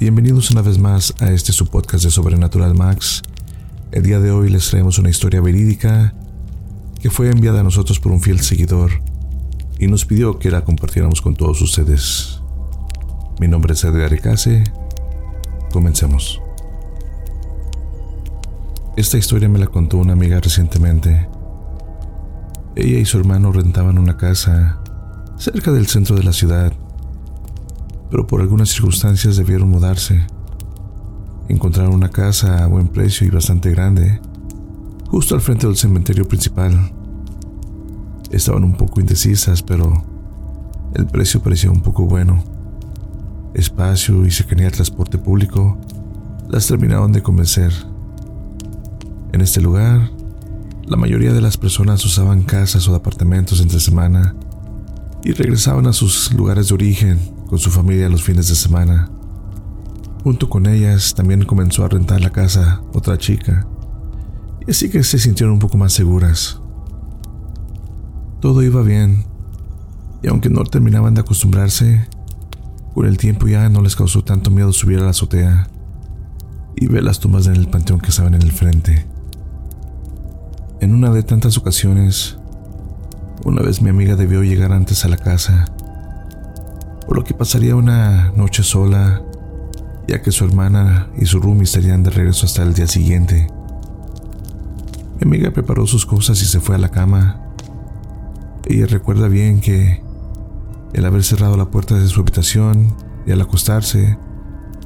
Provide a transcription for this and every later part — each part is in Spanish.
Bienvenidos una vez más a este su podcast de Sobrenatural Max. El día de hoy les traemos una historia verídica que fue enviada a nosotros por un fiel seguidor y nos pidió que la compartiéramos con todos ustedes. Mi nombre es Edgar Icase. Comencemos. Esta historia me la contó una amiga recientemente. Ella y su hermano rentaban una casa cerca del centro de la ciudad pero por algunas circunstancias debieron mudarse. Encontraron una casa a buen precio y bastante grande, justo al frente del cementerio principal. Estaban un poco indecisas, pero el precio parecía un poco bueno. Espacio y cercanía al transporte público las terminaron de convencer. En este lugar, la mayoría de las personas usaban casas o apartamentos entre semana y regresaban a sus lugares de origen con su familia los fines de semana. Junto con ellas también comenzó a rentar la casa otra chica, y así que se sintieron un poco más seguras. Todo iba bien, y aunque no terminaban de acostumbrarse, con el tiempo ya no les causó tanto miedo subir a la azotea y ver las tumbas en el panteón que estaban en el frente. En una de tantas ocasiones, una vez mi amiga debió llegar antes a la casa por lo que pasaría una noche sola, ya que su hermana y su roomie estarían de regreso hasta el día siguiente. Mi amiga preparó sus cosas y se fue a la cama. Ella recuerda bien que el haber cerrado la puerta de su habitación y al acostarse,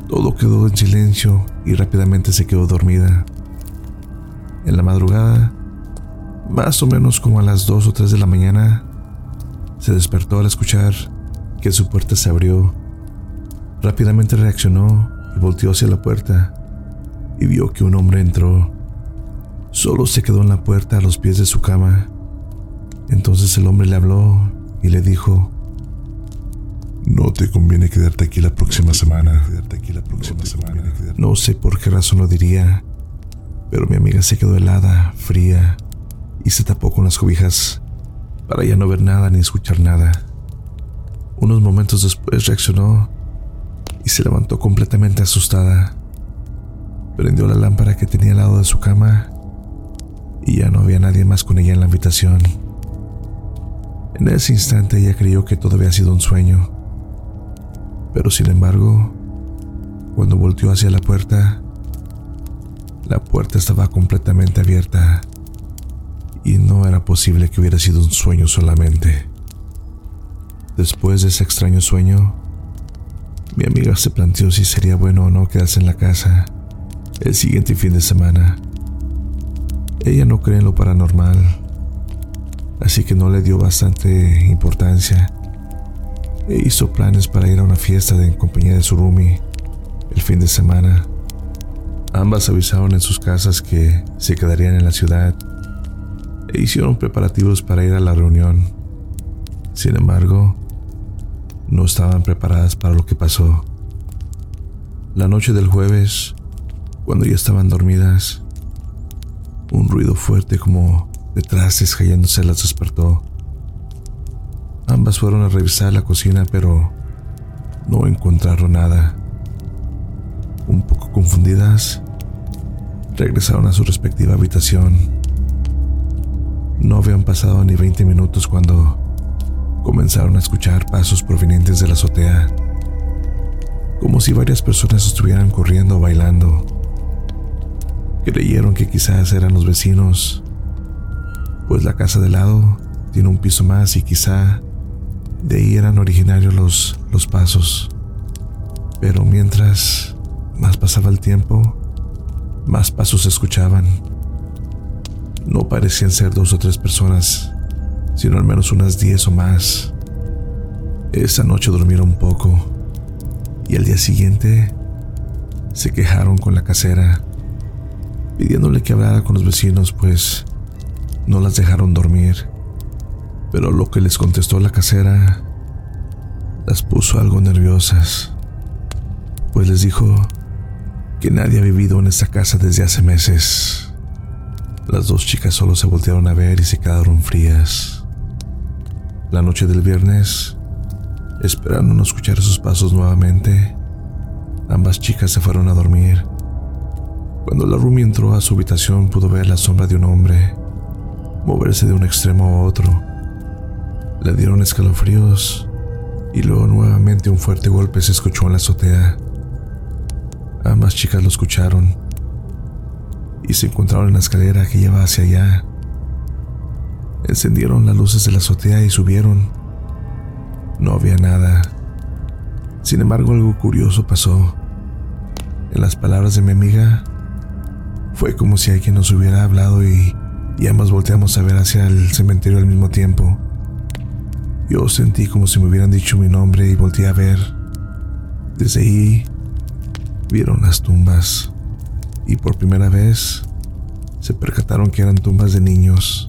todo quedó en silencio y rápidamente se quedó dormida. En la madrugada, más o menos como a las 2 o 3 de la mañana, se despertó al escuchar que su puerta se abrió. Rápidamente reaccionó y volteó hacia la puerta y vio que un hombre entró. Solo se quedó en la puerta a los pies de su cama. Entonces el hombre le habló y le dijo, no te conviene quedarte aquí la próxima semana. aquí la próxima semana. No sé por qué razón lo diría, pero mi amiga se quedó helada, fría, y se tapó con las cobijas para ya no ver nada ni escuchar nada. Unos momentos después reaccionó y se levantó completamente asustada. Prendió la lámpara que tenía al lado de su cama y ya no había nadie más con ella en la habitación. En ese instante ella creyó que todo había sido un sueño. Pero sin embargo, cuando volteó hacia la puerta, la puerta estaba completamente abierta y no era posible que hubiera sido un sueño solamente. Después de ese extraño sueño, mi amiga se planteó si sería bueno o no quedarse en la casa el siguiente fin de semana. Ella no cree en lo paranormal, así que no le dio bastante importancia e hizo planes para ir a una fiesta en compañía de su roomie el fin de semana. Ambas avisaron en sus casas que se quedarían en la ciudad e hicieron preparativos para ir a la reunión. Sin embargo, no estaban preparadas para lo que pasó. La noche del jueves, cuando ya estaban dormidas, un ruido fuerte como de trastes cayéndose las despertó. Ambas fueron a revisar la cocina, pero no encontraron nada. Un poco confundidas, regresaron a su respectiva habitación. No habían pasado ni 20 minutos cuando comenzaron a escuchar pasos provenientes de la azotea, como si varias personas estuvieran corriendo o bailando. Creyeron que quizás eran los vecinos, pues la casa de lado tiene un piso más y quizá de ahí eran originarios los, los pasos. Pero mientras más pasaba el tiempo, más pasos se escuchaban. No parecían ser dos o tres personas, sino al menos unas 10 o más. Esa noche durmieron poco y al día siguiente se quejaron con la casera, pidiéndole que hablara con los vecinos, pues no las dejaron dormir. Pero lo que les contestó la casera las puso algo nerviosas, pues les dijo que nadie ha vivido en esta casa desde hace meses. Las dos chicas solo se voltearon a ver y se quedaron frías. La noche del viernes, esperando no escuchar sus pasos nuevamente, Ambas chicas se fueron a dormir. Cuando la Rumi entró a su habitación pudo ver la sombra de un hombre moverse de un extremo a otro. Le dieron escalofríos y luego nuevamente un fuerte golpe se escuchó en la azotea. Ambas chicas lo escucharon y se encontraron en la escalera que lleva hacia allá. Encendieron las luces de la azotea y subieron. No había nada. Sin embargo, algo curioso pasó. En las palabras de mi amiga, fue como si alguien nos hubiera hablado y, y ambas volteamos a ver hacia el cementerio al mismo tiempo. Yo sentí como si me hubieran dicho mi nombre y volteé a ver. Desde ahí vieron las tumbas y por primera vez se percataron que eran tumbas de niños.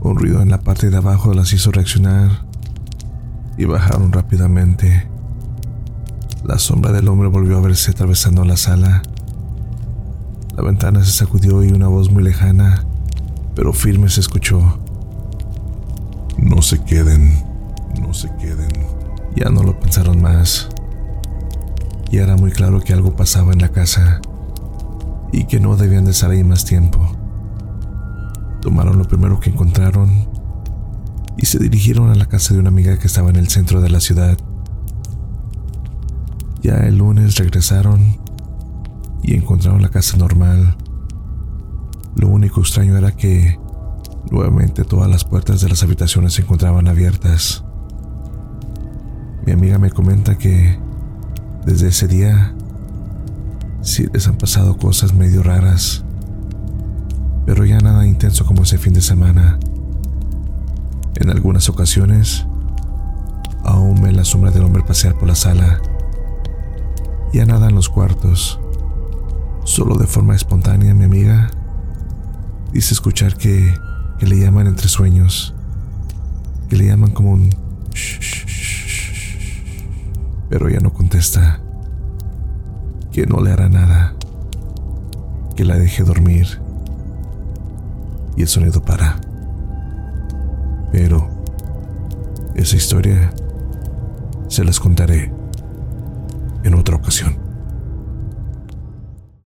Un ruido en la parte de abajo las hizo reaccionar y bajaron rápidamente. La sombra del hombre volvió a verse atravesando la sala. La ventana se sacudió y una voz muy lejana, pero firme se escuchó. No se queden, no se queden. Ya no lo pensaron más. Y era muy claro que algo pasaba en la casa y que no debían de estar ahí más tiempo. Tomaron lo primero que encontraron y se dirigieron a la casa de una amiga que estaba en el centro de la ciudad. Ya el lunes regresaron y encontraron la casa normal. Lo único extraño era que Nuevamente todas las puertas de las habitaciones se encontraban abiertas. Mi amiga me comenta que desde ese día sí les han pasado cosas medio raras, pero ya nada intenso como ese fin de semana. En algunas ocasiones, aún ve la sombra del hombre pasear por la sala. Ya nada en los cuartos. Solo de forma espontánea mi amiga dice escuchar que que le llaman entre sueños, que le llaman como un... Pero ella no contesta, que no le hará nada, que la deje dormir. Y el sonido para. Pero esa historia se las contaré en otra ocasión.